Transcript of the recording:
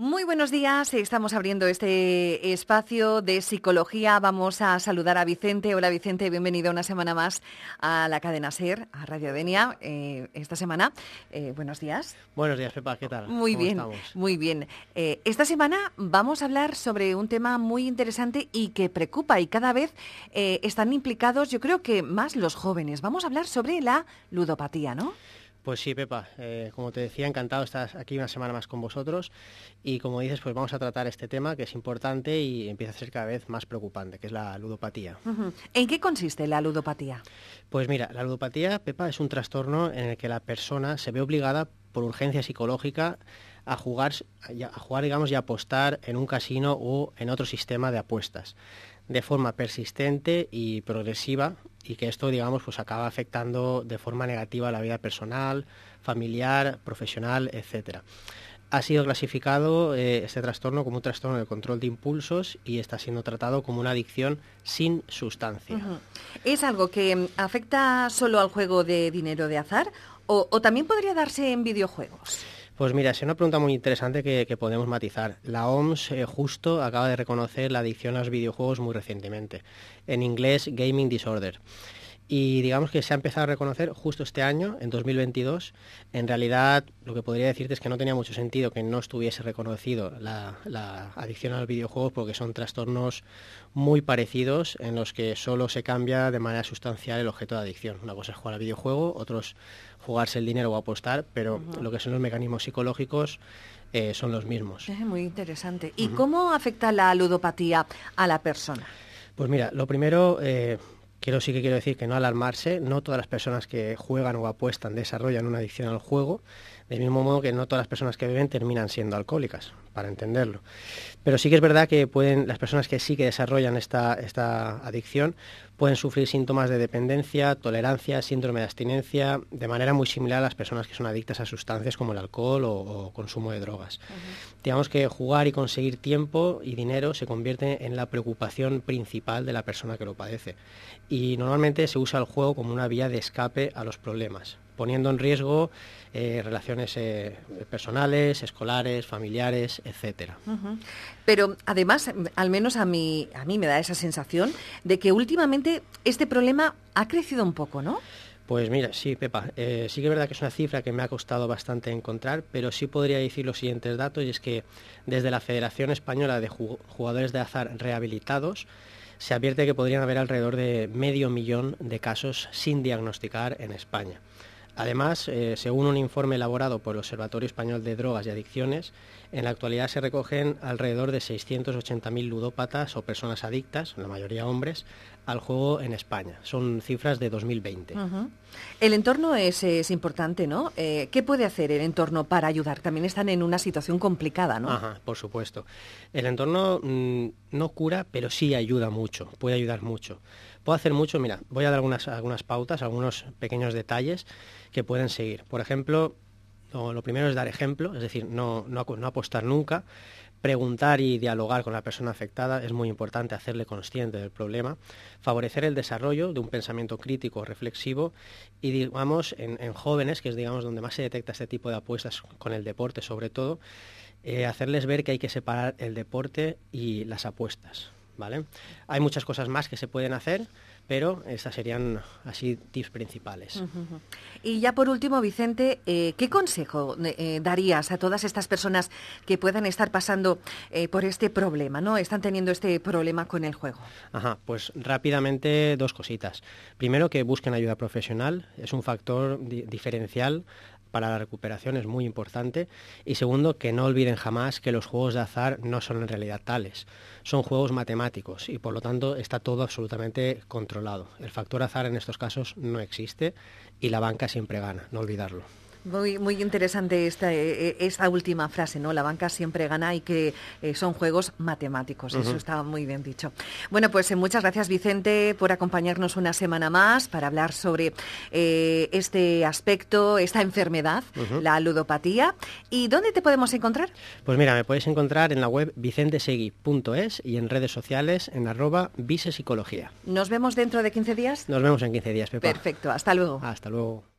Muy buenos días, estamos abriendo este espacio de psicología. Vamos a saludar a Vicente. Hola Vicente, bienvenido una semana más a la cadena SER, a Radio Denia, eh, esta semana. Eh, buenos días. Buenos días, Pepa, ¿qué tal? Muy bien, muy bien. Eh, esta semana vamos a hablar sobre un tema muy interesante y que preocupa y cada vez están implicados, yo creo que más los jóvenes. Vamos a hablar sobre la ludopatía, ¿no? Pues sí, Pepa, eh, como te decía, encantado de estar aquí una semana más con vosotros y como dices, pues vamos a tratar este tema que es importante y empieza a ser cada vez más preocupante, que es la ludopatía. ¿En qué consiste la ludopatía? Pues mira, la ludopatía, Pepa, es un trastorno en el que la persona se ve obligada por urgencia psicológica a jugar, a jugar digamos, y apostar en un casino o en otro sistema de apuestas de forma persistente y progresiva y que esto, digamos, pues acaba afectando de forma negativa la vida personal, familiar, profesional, etcétera. Ha sido clasificado eh, este trastorno como un trastorno de control de impulsos y está siendo tratado como una adicción sin sustancia. ¿Es algo que mm, afecta solo al juego de dinero de azar o también podría darse en videojuegos? Pues mira, es una pregunta muy interesante que, podemos matizar. La OMS eh, justo acaba de reconocer la adicción a los videojuegos muy recientemente, en inglés Gaming Disorder y digamos que se ha empezado a reconocer justo este año, en 2022. En realidad, lo que podría decirte es que no tenía mucho sentido que no estuviese reconocido la, adicción a los videojuegos porque son trastornos muy parecidos en los que solo se cambia de manera sustancial el objeto de adicción. Una cosa es jugar al videojuego, otros jugarse el dinero o apostar, pero lo que son los mecanismos psicológicos eh, son los mismos. Es muy interesante. ¿Y cómo afecta la ludopatía a la persona? Pues mira, lo primero, eh, Quiero sí que quiero decir que no alarmarse, no todas las personas que juegan o apuestan desarrollan una adicción al juego, del mismo modo que no todas las personas que beben terminan siendo alcohólicas, para entenderlo. Pero sí que es verdad que pueden, las personas que sí que desarrollan esta, esta adicción pueden sufrir síntomas de dependencia, tolerancia, síndrome de abstinencia, de manera muy similar a las personas que son adictas a sustancias como el alcohol o, consumo de drogas. Digamos que jugar y conseguir tiempo y dinero se convierte en la preocupación principal de la persona que lo padece. Y normalmente se usa el juego como una vía de escape a los problemas poniendo en riesgo eh, relaciones eh, personales, escolares, familiares, etcétera. Pero además, al menos a mí, a mí me da esa sensación de que últimamente este problema ha crecido un poco, ¿no? Pues mira, sí, Pepa, eh, sí que es verdad que es una cifra que me ha costado bastante encontrar, pero sí podría decir los siguientes datos, y es que desde la Federación Española de Jugadores de Azar Rehabilitados, se advierte que podrían haber alrededor de medio millón de casos sin diagnosticar en España. Además, eh, según un informe elaborado por el Observatorio Español de Drogas y Adicciones, en la actualidad se recogen alrededor de 680.000 ludópatas o personas adictas, la mayoría hombres, al juego en España. Son cifras de 2020. El entorno es, importante, ¿no? Eh, ¿Qué puede hacer el entorno para ayudar? También están en una situación complicada, ¿no? Ajá, por supuesto. El entorno mm, no cura, pero sí ayuda mucho, puede ayudar mucho. Hacer mucho, mira, voy a dar algunas, algunas pautas, algunos pequeños detalles que pueden seguir. Por ejemplo, lo, primero es dar ejemplo, es decir, no, no, apostar nunca. Preguntar y dialogar con la persona afectada es muy importante, hacerle consciente del problema, favorecer el desarrollo de un pensamiento crítico, reflexivo y digamos en, jóvenes, que es digamos donde más se detecta este tipo de apuestas con el deporte sobre todo, eh, hacerles ver que hay que separar el deporte y las apuestas. ¿Vale? Hay muchas cosas más que se pueden hacer, pero estas serían así tips principales. Y ya por último, Vicente, eh, ¿qué consejo eh, darías a todas estas personas que puedan estar pasando eh, por este problema, ¿no? Están teniendo este problema con el juego. Ajá, pues rápidamente dos cositas. Primero, que busquen ayuda profesional, es un factor diferencial para la recuperación es muy importante. Y segundo, que no olviden jamás que los juegos de azar no son en realidad tales. Son juegos matemáticos y por lo tanto está todo absolutamente controlado. El factor azar en estos casos no existe y la banca siempre gana, no olvidarlo. Muy, muy interesante esta, eh, eh, esta última frase, ¿no? La banca siempre gana y que eh, son juegos matemáticos. Eso está muy bien dicho. Bueno, pues muchas gracias, Vicente, por acompañarnos una semana más para hablar sobre este aspecto, esta enfermedad, la ludopatía. ¿Y dónde te podemos encontrar? Pues mira, me puedes encontrar en la web vicentesegui.es y en redes sociales en arroba visepsicología. ¿Nos vemos dentro de 15 días? Nos vemos en 15 días, Pepa. Perfecto, hasta luego. Hasta luego.